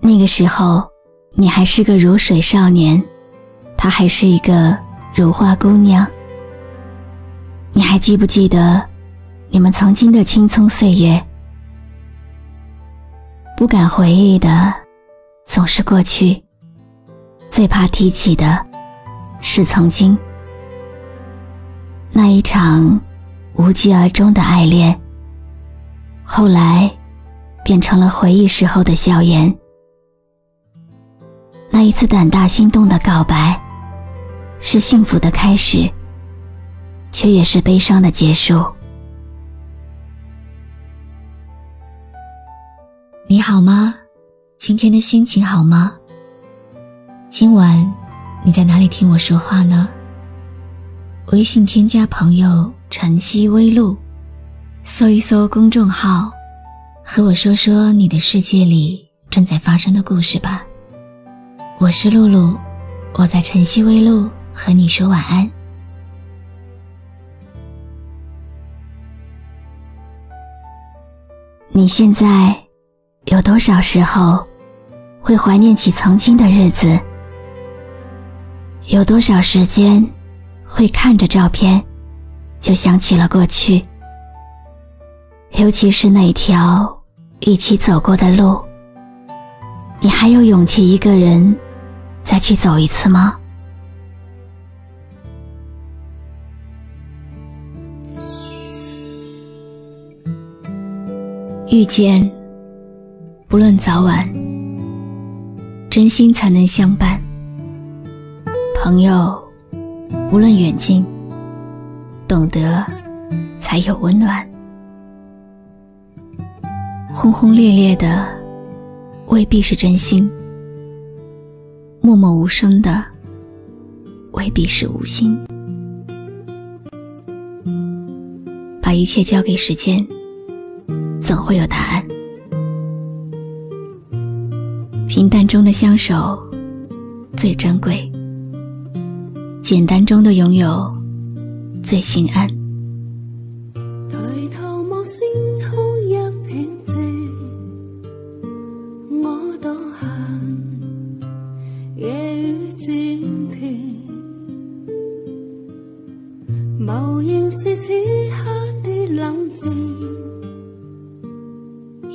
那个时候，你还是个如水少年，他还是一个如花姑娘。你还记不记得，你们曾经的青葱岁月？不敢回忆的，总是过去；最怕提起的，是曾经那一场无疾而终的爱恋。后来。变成了回忆时候的笑颜。一次胆大心动的告白，是幸福的开始，却也是悲伤的结束。你好吗？今天的心情好吗？今晚你在哪里听我说话呢？微信添加朋友“晨曦微露”，搜一搜公众号。和我说说你的世界里正在发生的故事吧。我是露露，我在晨曦微露和你说晚安。你现在有多少时候会怀念起曾经的日子？有多少时间会看着照片就想起了过去？尤其是那条。一起走过的路，你还有勇气一个人再去走一次吗？遇见，不论早晚，真心才能相伴；朋友，无论远近，懂得才有温暖。轰轰烈烈的未必是真心，默默无声的未必是无心。把一切交给时间，总会有答案。平淡中的相守最珍贵，简单中的拥有最心安。抬头望星空一片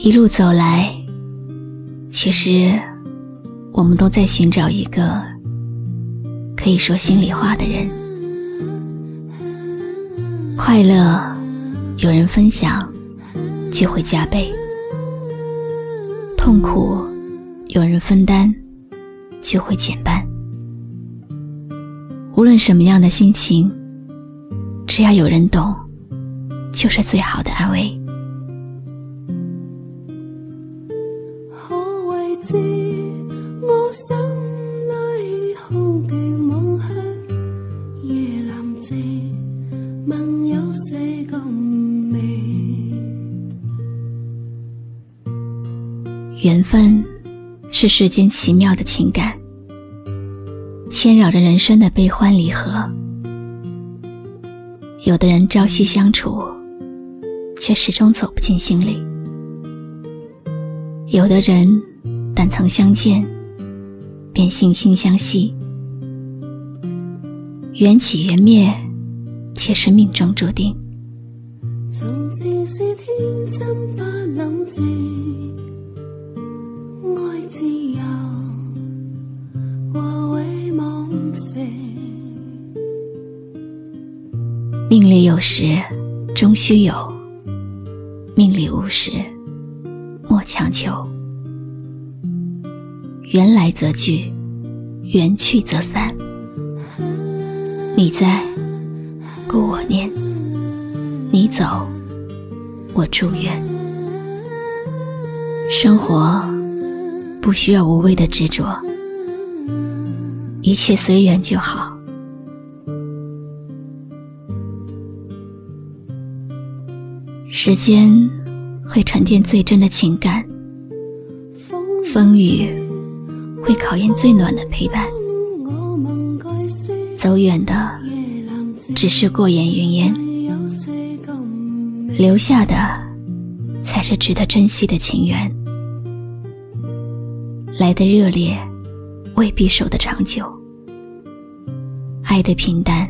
一路走来，其实我们都在寻找一个可以说心里话的人。快乐有人分享，就会加倍；痛苦有人分担，就会减半。无论什么样的心情，只要有人懂，就是最好的安慰。缘分是世间奇妙的情感，牵扰着人生的悲欢离合。有的人朝夕相处，却始终走不进心里；有的人但曾相见，便惺惺相惜。缘起缘灭，却是命中注定。从前是天真不諗住。命里有时终须有，命里无时莫强求。缘来则聚，缘去则散。你在，故我念；你走，我祝愿。生活不需要无谓的执着，一切随缘就好。时间会沉淀最真的情感，风雨会考验最暖的陪伴。走远的只是过眼云烟，留下的才是值得珍惜的情缘。来的热烈，未必守得长久；爱的平淡，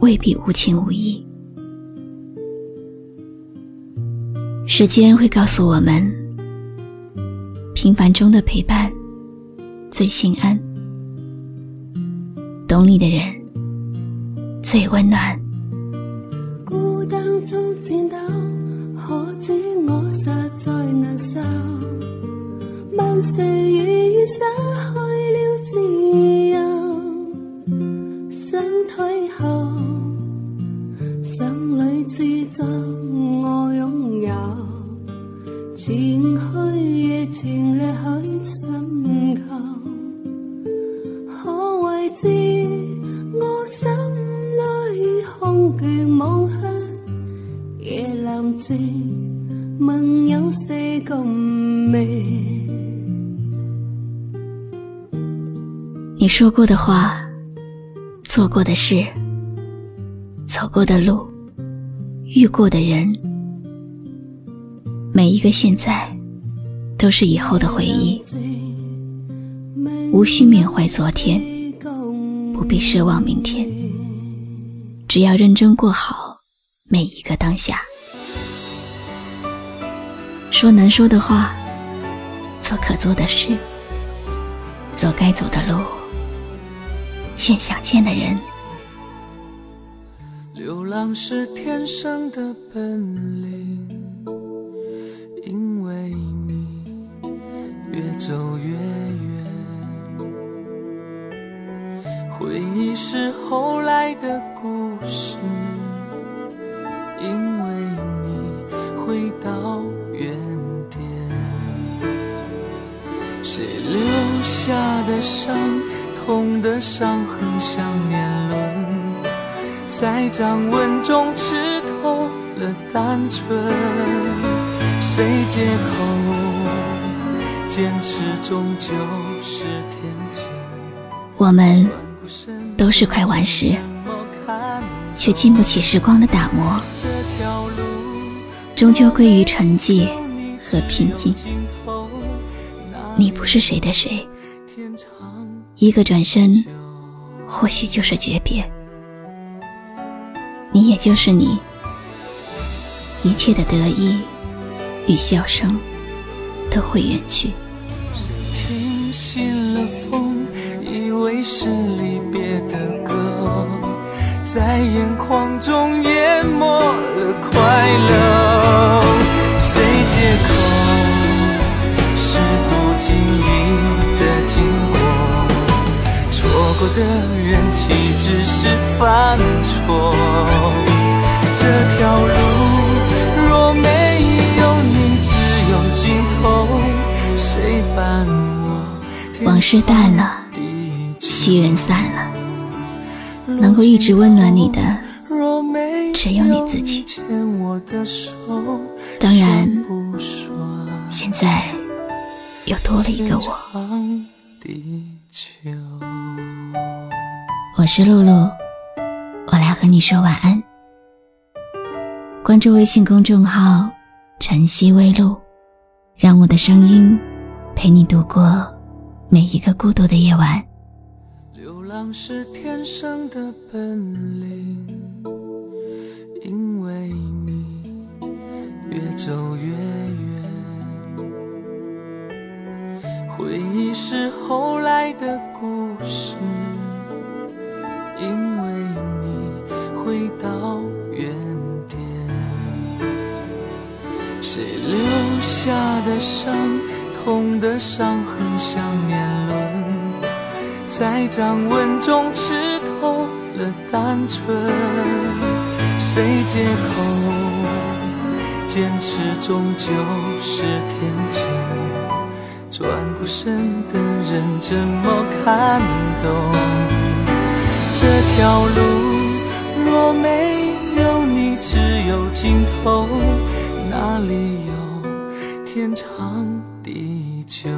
未必无情无义。时间会告诉我们，平凡中的陪伴最心安，懂你的人最温暖。孤单中颤抖，可知我实在难受。问谁如愿失去了自由，想退后，心里自作我拥有。前去你说过的话，做过的事，走过的路，遇过的人。每一个现在，都是以后的回忆。无需缅怀昨天，不必奢望明天。只要认真过好每一个当下。说难说的话，做可做的事，走该走的路，见想见的人。流浪是天生的本领。因为你越走越远，回忆是后来的故事。因为你回到原点，谁留下的伤，痛的伤痕像年轮，在掌纹中吃透了单纯。谁借口？坚持终究是天我们都是快完时，却经不起时光的打磨，终究归于沉寂和平静。你不是谁的谁，天长一个转身，或许就是诀别。你也就是你，一切的得意与笑声都会远去。听信了风，以为是离别的歌，在眼眶中淹没了快乐。过的人岂止是犯错？这条路若没有你，只有尽头，谁伴？往事淡了，昔人散了，能够一直温暖你的，只有你自己。当然，现在又多了一个我。我是露露，我来和你说晚安。关注微信公众号“晨曦微露”，让我的声音陪你度过。每一个孤独的夜晚流浪是天生的本领因为你越走越远回忆是后来的故事下的伤痛的伤痕像年轮，在掌纹中吃透了单纯。谁借口？坚持终究是天真。转。过身的人怎么看懂？这条路若没有你，只有尽头，哪里有天长地久？